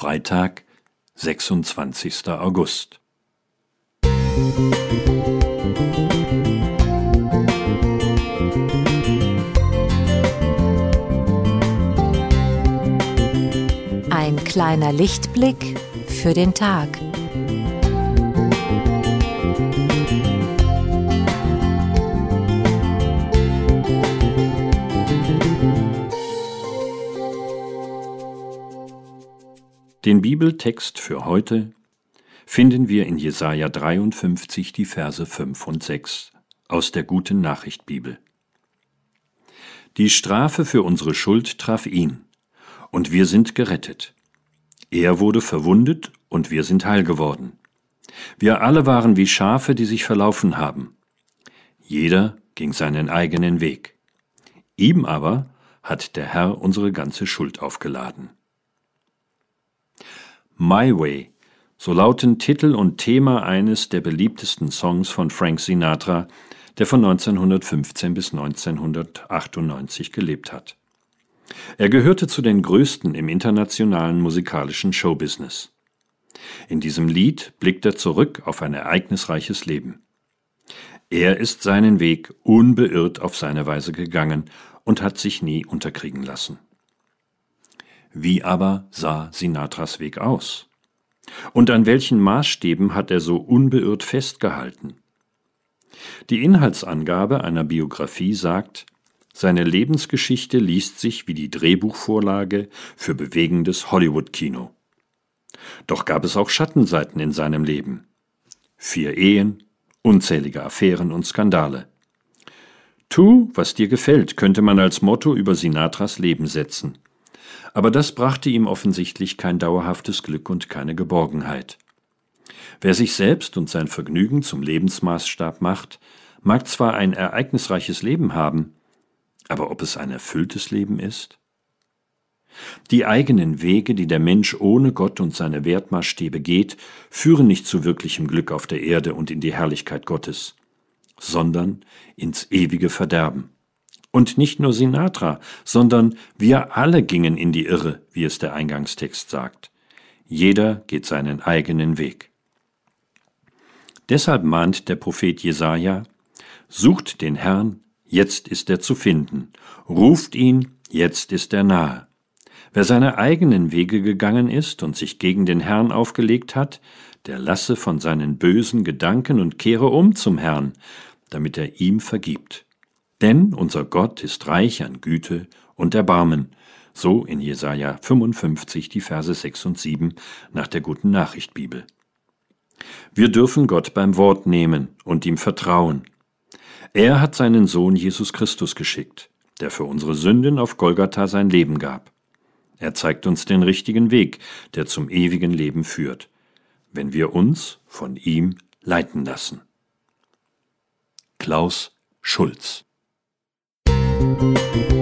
Freitag, 26. August. Ein kleiner Lichtblick für den Tag. Den Bibeltext für heute finden wir in Jesaja 53 die Verse 5 und 6 aus der Guten Nachricht Bibel. Die Strafe für unsere Schuld traf ihn, und wir sind gerettet. Er wurde verwundet, und wir sind heil geworden. Wir alle waren wie Schafe, die sich verlaufen haben. Jeder ging seinen eigenen Weg. Ihm aber hat der Herr unsere ganze Schuld aufgeladen. My Way, so lauten Titel und Thema eines der beliebtesten Songs von Frank Sinatra, der von 1915 bis 1998 gelebt hat. Er gehörte zu den größten im internationalen musikalischen Showbusiness. In diesem Lied blickt er zurück auf ein ereignisreiches Leben. Er ist seinen Weg unbeirrt auf seine Weise gegangen und hat sich nie unterkriegen lassen. Wie aber sah Sinatras Weg aus? Und an welchen Maßstäben hat er so unbeirrt festgehalten? Die Inhaltsangabe einer Biografie sagt, seine Lebensgeschichte liest sich wie die Drehbuchvorlage für bewegendes Hollywood-Kino. Doch gab es auch Schattenseiten in seinem Leben. Vier Ehen, unzählige Affären und Skandale. Tu, was dir gefällt, könnte man als Motto über Sinatras Leben setzen aber das brachte ihm offensichtlich kein dauerhaftes Glück und keine Geborgenheit. Wer sich selbst und sein Vergnügen zum Lebensmaßstab macht, mag zwar ein ereignisreiches Leben haben, aber ob es ein erfülltes Leben ist? Die eigenen Wege, die der Mensch ohne Gott und seine Wertmaßstäbe geht, führen nicht zu wirklichem Glück auf der Erde und in die Herrlichkeit Gottes, sondern ins ewige Verderben. Und nicht nur Sinatra, sondern wir alle gingen in die Irre, wie es der Eingangstext sagt. Jeder geht seinen eigenen Weg. Deshalb mahnt der Prophet Jesaja: Sucht den Herrn, jetzt ist er zu finden. Ruft ihn, jetzt ist er nahe. Wer seine eigenen Wege gegangen ist und sich gegen den Herrn aufgelegt hat, der lasse von seinen bösen Gedanken und kehre um zum Herrn, damit er ihm vergibt. Denn unser Gott ist reich an Güte und Erbarmen, so in Jesaja 55 die Verse 6 und 7 nach der Guten Nachricht Bibel. Wir dürfen Gott beim Wort nehmen und ihm vertrauen. Er hat seinen Sohn Jesus Christus geschickt, der für unsere Sünden auf Golgatha sein Leben gab. Er zeigt uns den richtigen Weg, der zum ewigen Leben führt, wenn wir uns von ihm leiten lassen. Klaus Schulz Música